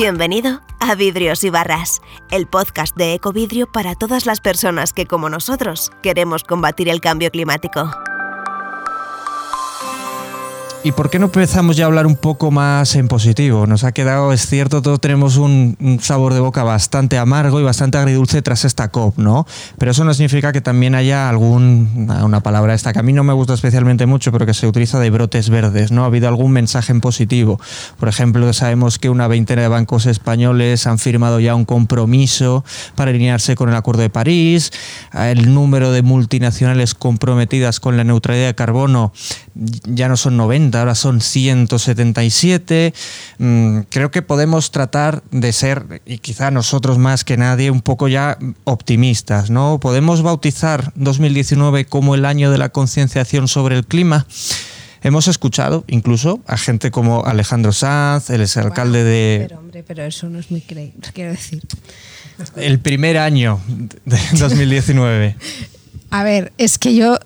Bienvenido a Vidrios y Barras, el podcast de Ecovidrio para todas las personas que, como nosotros, queremos combatir el cambio climático. ¿Y por qué no empezamos ya a hablar un poco más en positivo? Nos ha quedado, es cierto, todos tenemos un, sabor de boca bastante amargo y bastante agridulce tras esta COP, ¿no? Pero eso no significa que también haya algún, una palabra esta que a mí no me gusta especialmente mucho, pero que se utiliza de brotes verdes, ¿no? Ha habido algún mensaje en positivo. Por ejemplo, sabemos que una veintena de bancos españoles han firmado ya un compromiso para alinearse con el Acuerdo de París. El número de multinacionales comprometidas con la neutralidad de carbono ya no son 90, ahora son 177. Mm, creo que podemos tratar de ser, y quizá nosotros más que nadie, un poco ya optimistas, ¿no? Podemos bautizar 2019 como el año de la concienciación sobre el clima. Hemos escuchado incluso a gente como Alejandro Sanz, el exalcalde wow, de... Pero hombre, pero eso no es muy creíble, quiero decir. El primer año de 2019. a ver, es que yo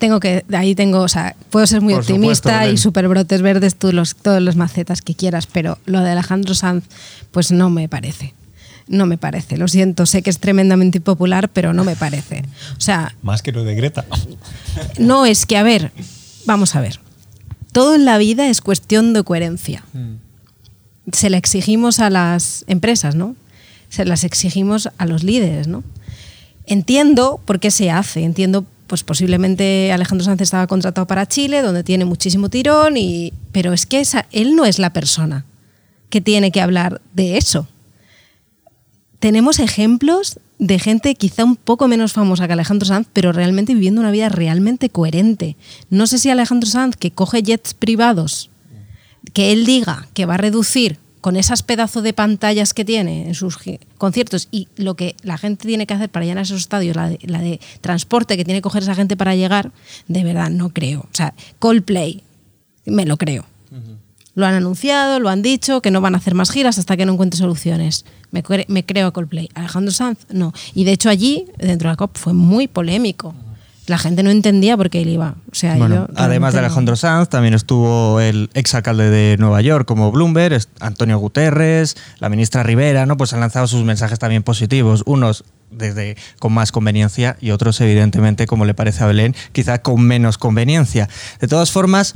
tengo que, ahí tengo, o sea, puedo ser muy Por optimista supuesto, y super brotes verdes, tú los, todos los macetas que quieras, pero lo de Alejandro Sanz, pues no me parece. No me parece, lo siento, sé que es tremendamente impopular, pero no me parece. O sea, Más que lo de Greta. no es que, a ver, vamos a ver. Todo en la vida es cuestión de coherencia. Se la exigimos a las empresas, ¿no? Se las exigimos a los líderes, ¿no? Entiendo por qué se hace, entiendo, pues posiblemente Alejandro Sánchez estaba contratado para Chile, donde tiene muchísimo tirón, y, pero es que él no es la persona que tiene que hablar de eso. Tenemos ejemplos de gente quizá un poco menos famosa que Alejandro Sanz, pero realmente viviendo una vida realmente coherente. No sé si Alejandro Sanz, que coge jets privados, que él diga que va a reducir con esas pedazos de pantallas que tiene en sus conciertos y lo que la gente tiene que hacer para llenar esos estadios, la de, la de transporte que tiene que coger esa gente para llegar, de verdad no creo. O sea, Coldplay, me lo creo. Lo han anunciado, lo han dicho, que no van a hacer más giras hasta que no encuentre soluciones. Me, cre- me creo a Coldplay. Alejandro Sanz, no. Y de hecho allí, dentro de la COP, fue muy polémico. La gente no entendía por qué él iba. O sea, Bueno, yo además de Alejandro Sanz, también estuvo el exalcalde de Nueva York como Bloomberg, Antonio Guterres, la ministra Rivera, ¿no? Pues han lanzado sus mensajes también positivos, unos desde con más conveniencia y otros evidentemente como le parece a Belén, quizá con menos conveniencia. De todas formas,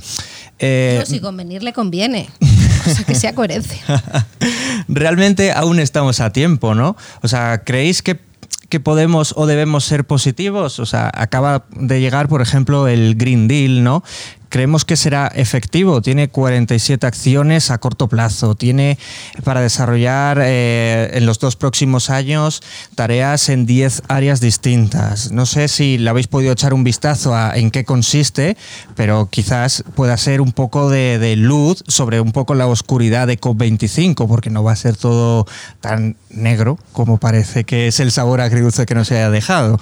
eh, No, si convenir le conviene. O sea, que sea coherencia. realmente aún estamos a tiempo, ¿no? O sea, ¿creéis que, que podemos o debemos ser positivos? O sea, acaba de llegar, por ejemplo, el Green Deal, ¿no? Creemos que será efectivo, tiene 47 acciones a corto plazo, tiene para desarrollar eh, en los dos próximos años tareas en 10 áreas distintas. No sé si le habéis podido echar un vistazo a en qué consiste, pero quizás pueda ser un poco de, de luz sobre un poco la oscuridad de COP25, porque no va a ser todo tan negro como parece que es el sabor agridulce que nos haya dejado.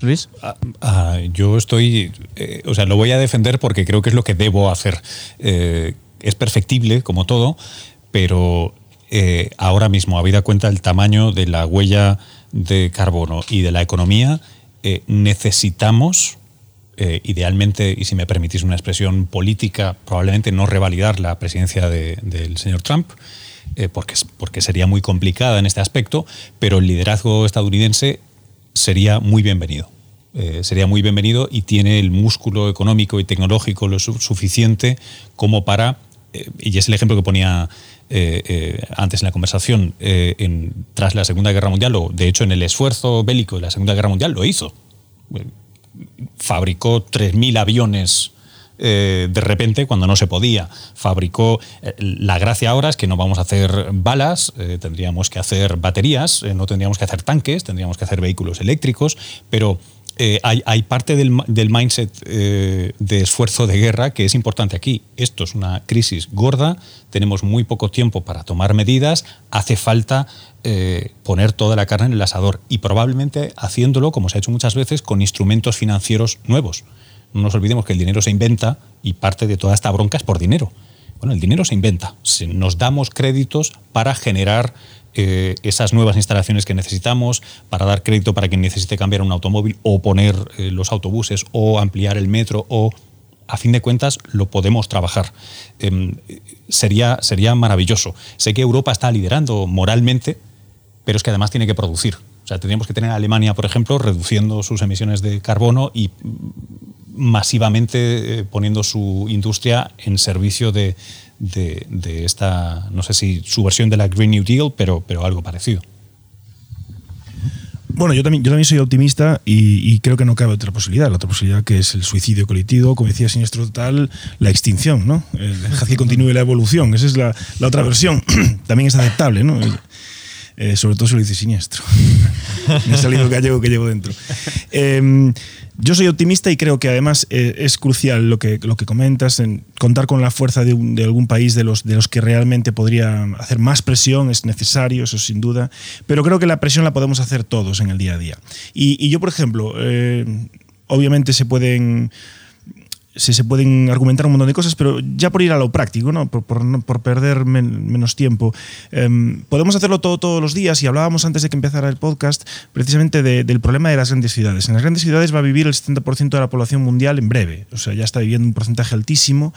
Luis. Ah, ah, yo estoy, eh, o sea, lo voy a defender porque creo que es lo que debo hacer. Eh, es perfectible, como todo, pero eh, ahora mismo, habida cuenta del tamaño de la huella de carbono y de la economía, necesitamos, idealmente, y si me permitís una expresión política, probablemente no revalidar la presidencia de- del señor Trump, eh, porque, porque sería muy complicada en este aspecto, pero el liderazgo estadounidense sería muy bienvenido. Eh, sería muy bienvenido y tiene el músculo económico y tecnológico lo su- suficiente como para, eh, y es el ejemplo que ponía eh, antes en la conversación, en- tras la Segunda Guerra Mundial, o de hecho en el esfuerzo bélico de la Segunda Guerra Mundial, lo hizo. Fabricó 3.000 aviones eh, de repente cuando no se podía. Fabricó. eh, la gracia ahora es que no vamos a hacer balas, eh, tendríamos que hacer baterías, no tendríamos que hacer tanques, tendríamos que hacer vehículos eléctricos, pero. hay, parte del, mindset de esfuerzo de guerra que es importante aquí. Esto es una crisis gorda, tenemos muy poco tiempo para tomar medidas, hace falta poner toda la carne en el asador y probablemente haciéndolo, como se ha hecho muchas veces, con instrumentos financieros nuevos. No nos olvidemos que el dinero se inventa y parte de toda esta bronca es por dinero. Bueno, el dinero se inventa. Nos damos créditos para generar eh, esas nuevas instalaciones que necesitamos, para dar crédito para quien necesite cambiar un automóvil o poner eh, los autobuses o ampliar el metro o a fin de cuentas lo podemos trabajar. Em, sería, sería maravilloso. Sé que Europa está liderando moralmente, pero es que además tiene que producir. O sea, tendríamos que tener a Alemania, por ejemplo, reduciendo sus emisiones de carbono y masivamente eh, poniendo su industria en servicio de, esta, no sé si su versión de la Green New Deal, pero, pero algo parecido. Bueno, yo también, yo también soy optimista y, creo que no cabe otra posibilidad. La otra posibilidad que es el suicidio colectivo, como decía Siniestro Total, la extinción, ¿no? Dejar que continúe la evolución. Esa es la, la otra versión. también es aceptable, ¿no? Eh, sobre todo si lo dice Siniestro. Me ha salido gallego que llevo dentro. Eh, yo soy optimista y creo que además eh, es crucial lo que, lo que comentas, en contar con la fuerza de, algún país de los, de los que realmente podría hacer más presión, es necesario, eso sin duda, pero creo que la presión la podemos hacer todos en el día a día. Y, yo, por ejemplo, eh, obviamente se pueden se, pueden argumentar un montón de cosas, pero ya por ir a lo práctico, ¿no? por, por, perder menos tiempo, em, podemos hacerlo todo todos los días y hablábamos antes de que empezara el podcast precisamente del problema de las grandes ciudades. En las grandes ciudades va a vivir el 70% de la población mundial en breve, o sea, ya está viviendo un porcentaje altísimo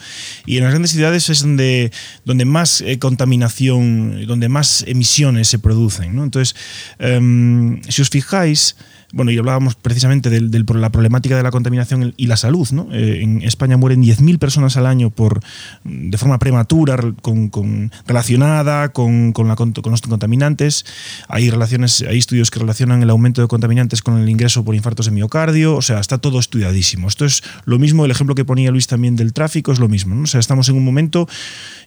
y en las grandes ciudades es donde, donde más eh, contaminación, donde más emisiones se producen. ¿no? Entonces, em, si os fijáis, bueno, y hablábamos precisamente de, la problemática de la contaminación y la salud. ¿no? Eh, en España mueren 10.000 personas al año por, de forma prematura con, relacionada con, con, los contaminantes. Hay, relaciones, hay estudios que relacionan el aumento de contaminantes con el ingreso por infartos de miocardio. O sea, está todo estudiadísimo. Esto es lo mismo, el ejemplo que ponía Luis también del tráfico es lo mismo. O sea, estamos en un momento,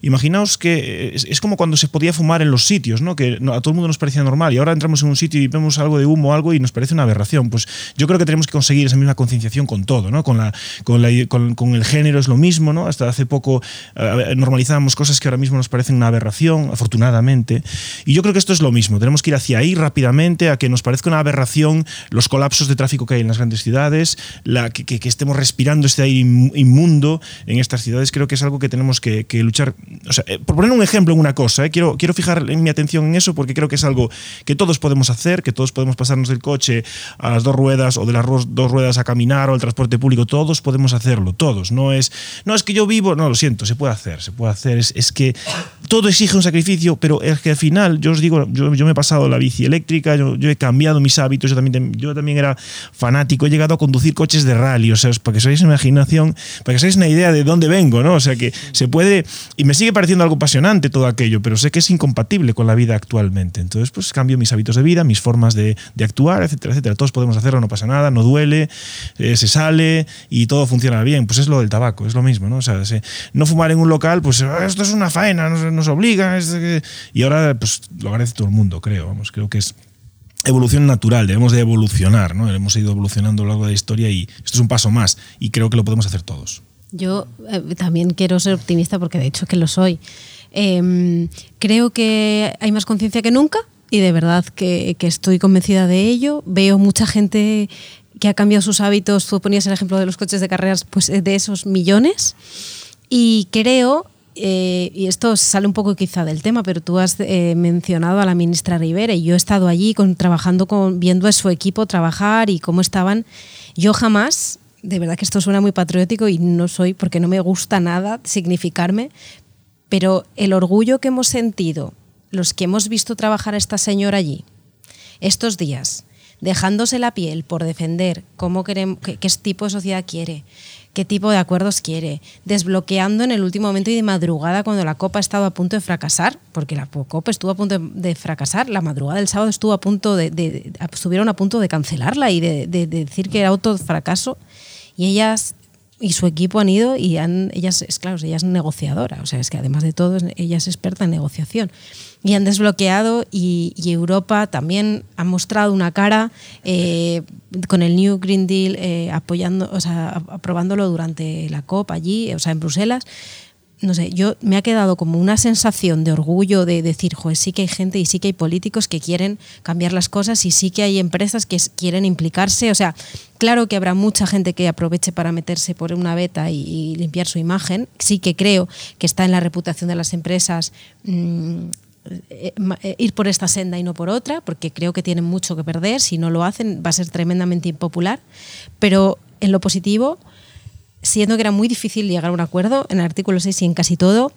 imaginaos que es, como cuando se podía fumar en los sitios, ¿no? que a todo el mundo nos parecía normal y ahora entramos en un sitio y vemos algo de humo algo y nos parece una verdad pues yo creo que tenemos que conseguir esa misma concienciación con todo, ¿no? Con, la, el género es lo mismo, ¿no? Hasta hace poco eh, normalizábamos cosas que ahora mismo nos parecen una aberración, afortunadamente. Y yo creo que esto es lo mismo. Tenemos que ir hacia ahí rápidamente, a que nos parezca una aberración los colapsos de tráfico que hay en las grandes ciudades, que, estemos respirando este aire inmundo en estas ciudades. Creo que es algo que tenemos que, luchar. O sea, eh, por poner un ejemplo en una cosa, eh, quiero, quiero fijar mi atención en eso porque creo que es algo que todos podemos hacer, que todos podemos pasarnos del coche a las dos ruedas o de las dos ruedas a caminar o el transporte público, todos podemos hacerlo, todos. No es, no es que yo vivo, no, lo siento, se puede hacer, se puede hacer. Es, es que todo exige un sacrificio, pero es que al final, yo os digo, yo, yo me he pasado la bici eléctrica, yo, he cambiado mis hábitos, yo también, yo también era fanático, he llegado a conducir coches de rally, o sea, para que una imaginación, para que os una idea de dónde vengo, ¿no? O sea, que se puede, y me sigue pareciendo algo apasionante todo aquello, pero sé que es incompatible con la vida actualmente. Entonces, pues cambio mis hábitos de vida, mis formas de, de actuar, etcétera, etcétera. Todos podemos hacerlo, no pasa nada, no duele, eh, se sale y todo funciona bien. Pues es lo del tabaco, es lo mismo, ¿no? O sea, no fumar en un local, pues ah, esto es una faena, nos, obliga. y ahora, pues lo agradece todo el mundo, creo. Vamos, creo que es evolución natural, debemos de evolucionar, ¿no? Hemos ido evolucionando a lo largo de la historia y esto es un paso más y creo que lo podemos hacer todos. Yo eh, también quiero ser optimista porque de hecho que lo soy. Em, creo que hay más conciencia que nunca y de verdad que, estoy convencida de ello. Veo mucha gente que ha cambiado sus hábitos, tú ponías el ejemplo de los coches de carreras, pues de esos millones. Y creo, eh, y esto sale un poco quizá del tema, pero tú has eh, mencionado a la ministra Rivera y yo he estado allí con, trabajando con, viendo a su equipo trabajar y cómo estaban. Yo jamás, de verdad que esto suena muy patriótico y no soy, porque no me gusta nada significarme, pero el orgullo que hemos sentido los que hemos visto trabajar a esta señora allí, estos días, dejándose la piel por defender cómo queremos, qué, tipo de sociedad quiere, qué tipo de acuerdos quiere, desbloqueando en el último momento y de madrugada cuando la Copa estaba a punto de fracasar, porque la Copa estuvo a punto de, fracasar, la madrugada del sábado estuvo a punto de, estuvieron a punto de cancelarla y de, decir que era auto fracaso, y ellas y su equipo han ido y han, ellas, es claro, ella es negociadora, o sea, es que además de todo, ella es experta en negociación y han desbloqueado y, Europa también ha mostrado una cara eh, con el New Green Deal eh, apoyando, o sea, aprobándolo durante la COP allí, o sea, en Bruselas. No sé, yo me ha quedado como una sensación de orgullo de decir, joder, sí que hay gente y sí que hay políticos que quieren cambiar las cosas y sí que hay empresas que quieren implicarse. O sea, claro que habrá mucha gente que aproveche para meterse por una beta y, limpiar su imagen. Sí que creo que está en la reputación de las empresas. Mm, eh, eh, ir por esta senda y no por otra, porque creo que tienen mucho que perder. Si no lo hacen, va a ser tremendamente impopular. Pero en lo positivo, siendo que era muy difícil llegar a un acuerdo en el artículo 6 y en casi todo,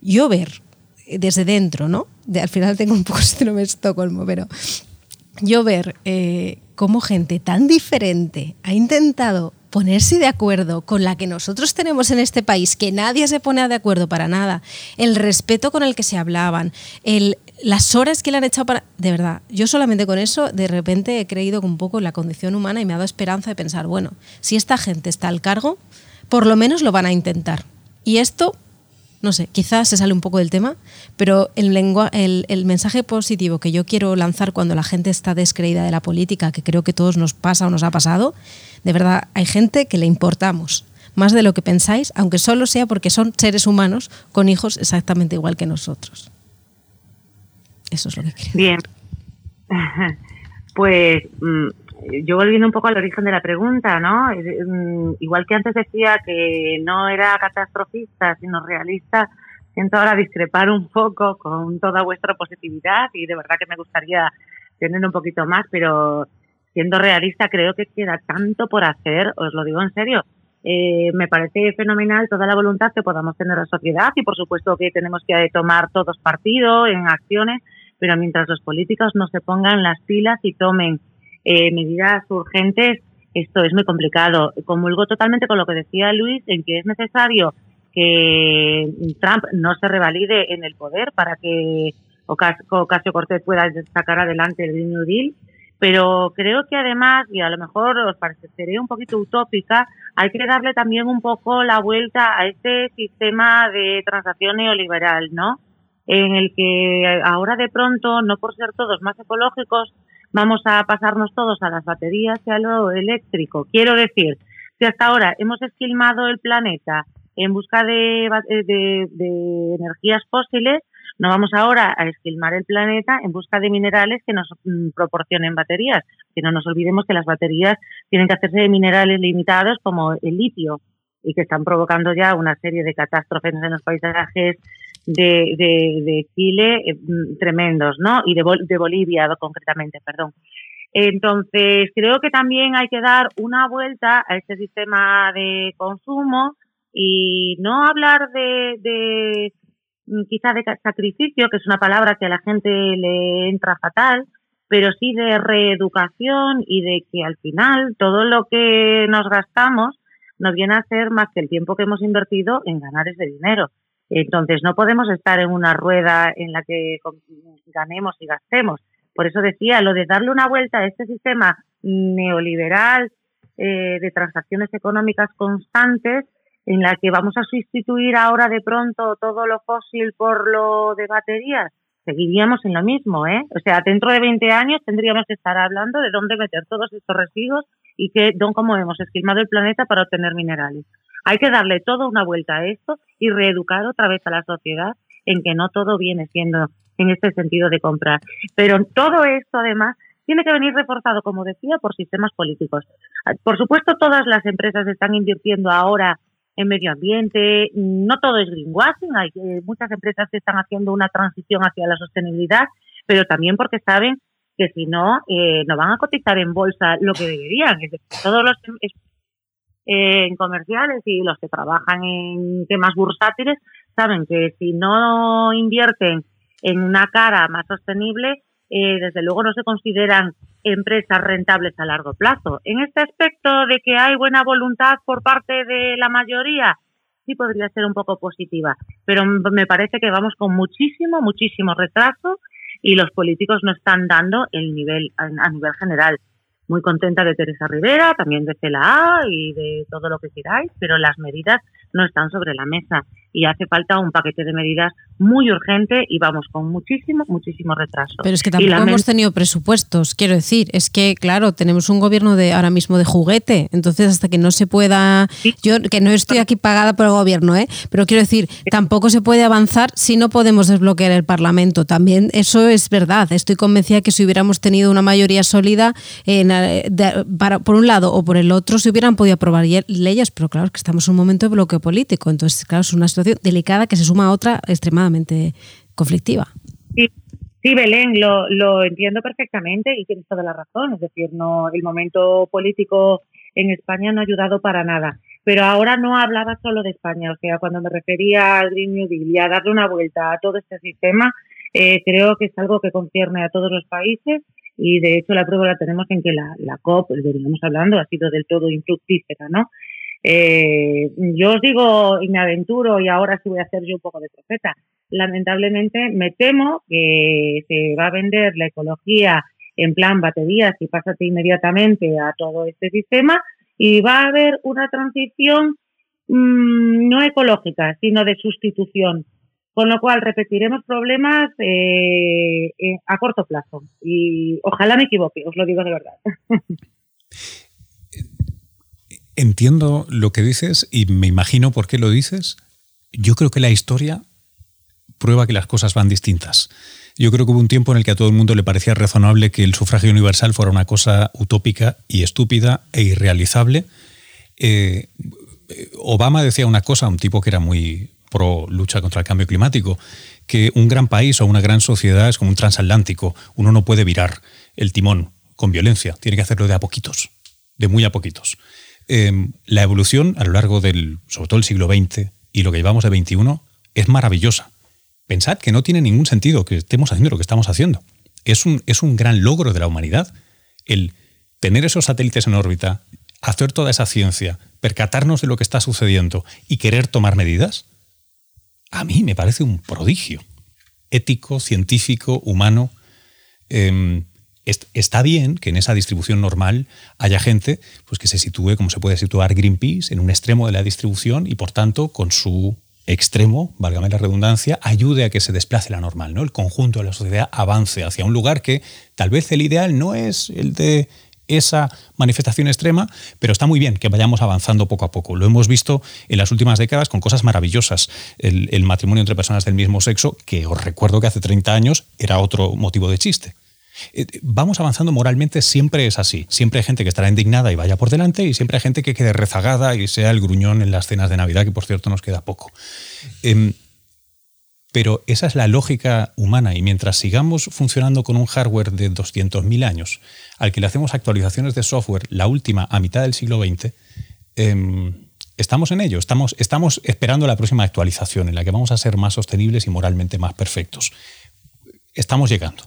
yo ver desde dentro, ¿no? Al final tengo un poco síndrome de Estocolmo, pero yo ver eh, cómo gente tan diferente ha intentado ponerse de acuerdo con la que nosotros tenemos en este país, que nadie se pone de acuerdo para nada, el respeto con el que se hablaban, las horas que le han echado para... De verdad, yo solamente con eso de repente he creído un poco en la condición humana y me ha dado esperanza de pensar, bueno, si esta gente está al cargo, por lo menos lo van a intentar. Y esto no sé, quizás se sale un poco del tema, pero el, lengua, el, mensaje positivo que yo quiero lanzar cuando la gente está descreída de la política, que creo que todos nos pasa o nos ha pasado, de verdad hay gente que le importamos más de lo que pensáis, aunque solo sea porque son seres humanos con hijos exactamente igual que nosotros. Eso es lo que creo. Bien. Pues mm, yo volviendo un poco al origen de la pregunta, ¿no? Mm, igual que antes decía que no era catastrofista, sino realista, siento ahora discrepar un poco con toda vuestra positividad y de verdad que me gustaría tener un poquito más, pero siendo realista creo que queda tanto por hacer, os lo digo en serio. Eh, me parece fenomenal toda la voluntad que podamos tener la sociedad y por supuesto que tenemos que tomar todos partido en acciones, pero mientras los políticos no se pongan las pilas y tomen eh, medidas urgentes, esto es muy complicado. Comulgo totalmente con lo que decía Luis en que es necesario que Trump no se revalide en el poder para que Ocasio Cortés pueda sacar adelante el Green New Deal. Pero creo que además, y a lo mejor os pareceré un poquito utópica, hay que darle también un poco la vuelta a este sistema de transacción neoliberal, ¿no? En el que ahora de pronto, no por ser todos más ecológicos, vamos a pasarnos todos a las baterías y a lo eléctrico. Quiero decir, si hasta ahora hemos esquilmado el planeta en busca de, de, energías fósiles, no vamos ahora a esquilmar el planeta en busca de minerales que nos mm, proporcionen baterías. Que no nos olvidemos que las baterías tienen que hacerse de minerales limitados como el litio y que están provocando ya una serie de catástrofes en los paisajes de, de, Chile eh, mm, tremendos, ¿no? Y de, de Bolivia concretamente, perdón. Entonces, creo que también hay que dar una vuelta a este sistema de consumo y no hablar de, de mm, quizá de sacrificio, que es una palabra que a la gente le entra fatal, pero sí de reeducación y de que al final todo lo que nos gastamos nos viene a ser más que el tiempo que hemos invertido en ganar ese dinero. Entonces, no podemos estar en una rueda en la que ganemos y gastemos. Por eso decía, lo de darle una vuelta a este sistema neoliberal eh, de transacciones económicas constantes, en la que vamos a sustituir ahora de pronto todo lo fósil por lo de baterías, seguiríamos en lo mismo, ¿eh? O sea, dentro de 20 años tendríamos que estar hablando de dónde meter todos estos residuos y que, cómo hemos esquilmado el planeta para obtener minerales. Hay que darle toda una vuelta a esto y reeducar otra vez a la sociedad en que no todo viene siendo en este sentido de comprar. Pero todo esto, además, tiene que venir reforzado, como decía, por sistemas políticos. Por supuesto, todas las empresas están invirtiendo ahora en medio ambiente. No todo es greenwashing. Hay eh, muchas empresas que están haciendo una transición hacia la sostenibilidad, pero también porque saben que si no, eh, no van a cotizar en bolsa lo que deberían. Es decir, todos los en comerciales y los que trabajan en temas bursátiles saben que si no invierten en una cara más sostenible, eh, desde luego no se consideran empresas rentables a largo plazo. En este aspecto de que hay buena voluntad por parte de la mayoría, sí podría ser un poco positiva, pero me parece que vamos con muchísimo, muchísimo retraso y los políticos no están dando el nivel a nivel general muy contenta de Teresa Rivera, también de CLA y de todo lo que queráis, pero las medidas no están sobre la mesa y hace falta un paquete de medidas muy urgente y vamos con muchísimo, muchísimo retraso. Pero es que tampoco hemos tenido presupuestos, quiero decir, es que claro, tenemos un gobierno de ahora mismo de juguete, entonces hasta que no se pueda, yo que no estoy aquí pagada por el gobierno, ¿eh? pero quiero decir, tampoco se puede avanzar si no podemos desbloquear el Parlamento, también eso es verdad, estoy convencida que si hubiéramos tenido una mayoría sólida en, para, por un lado o por el otro se hubieran podido aprobar leyes, pero claro, que estamos en un momento de bloqueo político, entonces claro, es una situación delicada que se suma a otra extremadamente conflictiva. Sí, sí Belén, lo, lo entiendo perfectamente y tienes toda la razón. Es decir, no el momento político en España no ha ayudado para nada. Pero ahora no hablaba solo de España, o sea, cuando me refería al Green New Deal y a darle una vuelta a todo este sistema, eh, creo que es algo que concierne a todos los países y de hecho la prueba la tenemos en que la, la COP, veníamos hablando, ha sido del todo infructífera, ¿no? Eh, yo os digo y me aventuro y ahora sí voy a hacer yo un poco de profeta. Lamentablemente me temo que se va a vender la ecología en plan baterías y pásate inmediatamente a todo este sistema y va a haber una transición mmm, no ecológica, sino de sustitución. Con lo cual repetiremos problemas eh, eh, a corto plazo. Y ojalá me equivoque, os lo digo de verdad. Entiendo lo que dices y me imagino por qué lo dices. Yo creo que la historia prueba que las cosas van distintas. Yo creo que hubo un tiempo en el que a todo el mundo le parecía razonable que el sufragio universal fuera una cosa utópica y estúpida e irrealizable. Eh, Obama decía una cosa, un tipo que era muy pro lucha contra el cambio climático, que un gran país o una gran sociedad es como un transatlántico. Uno no puede virar el timón con violencia, tiene que hacerlo de a poquitos, de muy a poquitos. Eh, la evolución a lo largo del, sobre todo el siglo XX y lo que llevamos de XXI, es maravillosa. Pensad que no tiene ningún sentido que estemos haciendo lo que estamos haciendo. Es un, es un gran logro de la humanidad el tener esos satélites en órbita, hacer toda esa ciencia, percatarnos de lo que está sucediendo y querer tomar medidas. A mí me parece un prodigio ético, científico, humano. Eh, está bien que en esa distribución normal haya gente pues, que se sitúe como se puede situar Greenpeace en un extremo de la distribución y por tanto con su extremo, válgame la redundancia, ayude a que se desplace la normal, ¿no? El conjunto de la sociedad avance hacia un lugar que tal vez el ideal no es el de esa manifestación extrema, pero está muy bien que vayamos avanzando poco a poco. Lo hemos visto en las últimas décadas con cosas maravillosas. El, el matrimonio entre personas del mismo sexo, que os recuerdo que hace 30 años era otro motivo de chiste. Eh, vamos avanzando moralmente, siempre es así. Siempre hay gente que estará indignada y vaya por delante, y siempre hay gente que quede rezagada y sea el gruñón en las cenas de Navidad, que por cierto nos queda poco. Em, pero esa es la lógica humana, y mientras sigamos funcionando con un hardware de 200.000 años, al que le hacemos actualizaciones de software, la última a mitad del siglo XX, em, estamos en ello, estamos esperando la próxima actualización en la que vamos a ser más sostenibles y moralmente más perfectos. Estamos llegando.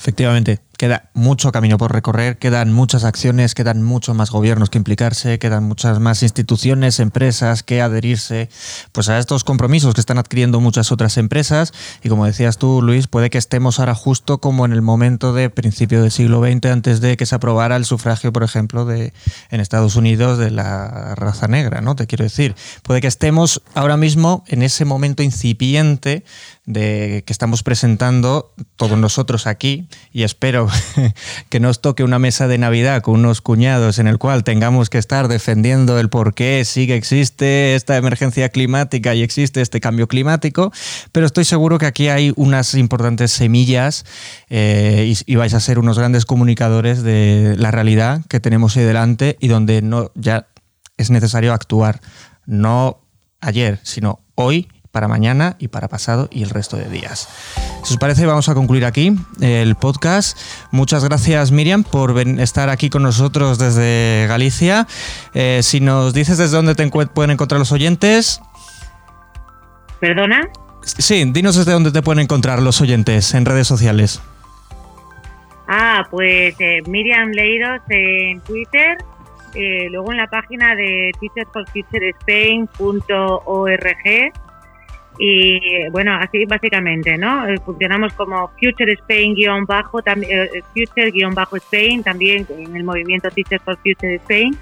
Efectivamente, queda mucho camino por recorrer, quedan muchas acciones, quedan muchos más gobiernos que implicarse, quedan muchas más instituciones, empresas que adherirse pues a estos compromisos que están adquiriendo muchas otras empresas y como decías tú Luis, puede que estemos ahora justo como en el momento de principio del siglo XX antes de que se aprobara el sufragio, por ejemplo, de en Estados Unidos de la raza negra, ¿no? Te quiero decir, puede que estemos ahora mismo en ese momento incipiente de que estamos presentando todos nosotros aquí y espero que nos toque una mesa de Navidad con unos cuñados en el cual tengamos que estar defendiendo el por qué sí que existe esta emergencia climática y existe este cambio climático, pero estoy seguro que aquí hay unas importantes semillas eh, y, vais a ser unos grandes comunicadores de la realidad que tenemos ahí delante y donde no ya es necesario actuar, no ayer, sino hoy para mañana y para pasado y el resto de días. Si os parece, vamos a concluir aquí el podcast. Muchas gracias, Miriam, por estar aquí con nosotros desde Galicia. Eh, si nos dices desde dónde te pueden encontrar los oyentes. ¿Perdona? Sí, dinos desde dónde te pueden encontrar los oyentes en redes sociales. Ah, pues eh, Miriam Leiros en Twitter, eh, luego en la página de teachersforfuturespain.org y bueno, así básicamente, ¿no? Eh, funcionamos como Future Spain-bajo, también eh, Future-Spain, también en el movimiento Teachers for Future Spain.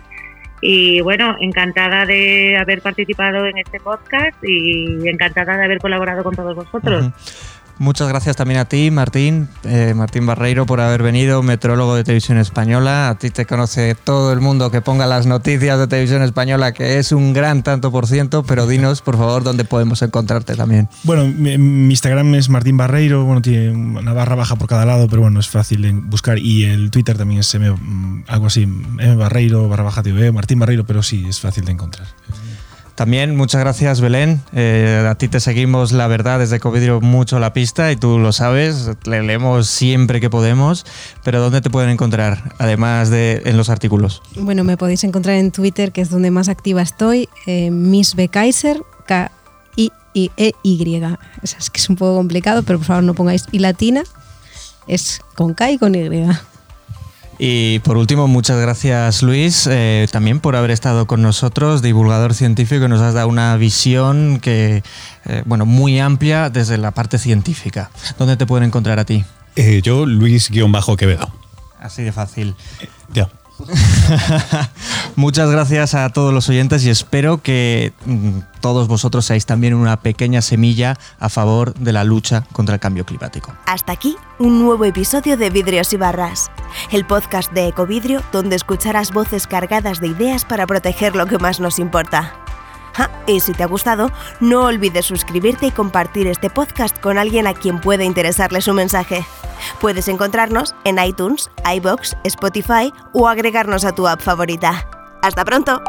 Y bueno, encantada de haber participado en este podcast y encantada de haber colaborado con todos vosotros. Muchas gracias también a ti, Martín, eh, Martín Barreiro, por haber venido, metrólogo de Televisión Española. A ti te conoce todo el mundo que ponga las noticias de Televisión Española, que es un gran tanto por ciento, pero dinos, por favor, dónde podemos encontrarte también. Bueno, mi, Instagram es Martín Barreiro, bueno, tiene una barra baja por cada lado, pero bueno, es fácil de buscar. Y el Twitter también es M, algo así, M Barreiro, barra baja TV, Martín Barreiro, pero sí, es fácil de encontrar. También muchas gracias Belén, eh, a ti te seguimos la verdad desde Covidrio mucho la pista y tú lo sabes, le leemos siempre que podemos, pero ¿dónde te pueden encontrar además de en los artículos? Bueno, me podéis encontrar en Twitter, que es donde más activa estoy, eh, Miss B. Kaiser, K-I-E-Y. Es que es un poco complicado, pero por favor no pongáis y latina, es con K y con Y. Y por último, muchas gracias Luis, eh, también por haber estado con nosotros, divulgador científico, que nos has dado una visión que, eh, bueno, muy amplia desde la parte científica. ¿Dónde te pueden encontrar a ti? Eh, yo, Luis-Quevedo. Así de fácil. Ya. Muchas gracias a todos los oyentes y espero que mm, todos vosotros seáis también una pequeña semilla a favor de la lucha contra el cambio climático. Hasta aquí un nuevo episodio de Vidrios y Barras, el podcast de Ecovidrio donde escucharás voces cargadas de ideas para proteger lo que más nos importa. Y si te ha gustado, no olvides suscribirte y compartir este podcast con alguien a quien pueda interesarle su mensaje. Puedes encontrarnos en iTunes, iBox, Spotify o agregarnos a tu app favorita. ¡Hasta pronto!